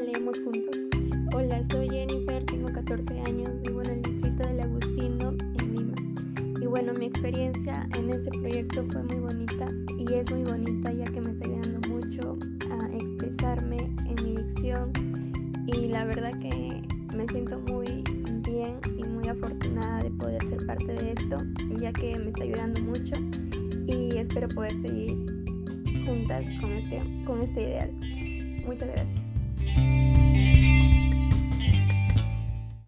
leemos juntos. Hola, soy Jennifer, tengo 14 años, vivo en el distrito del Agustino, en Lima. Y bueno, mi experiencia en este proyecto fue muy bonita y es muy bonita ya que me está ayudando mucho a expresarme en mi dicción y la verdad que me siento muy bien y muy afortunada de poder ser parte de esto ya que me está ayudando mucho y espero poder seguir juntas con este, con este ideal. Muchas gracias.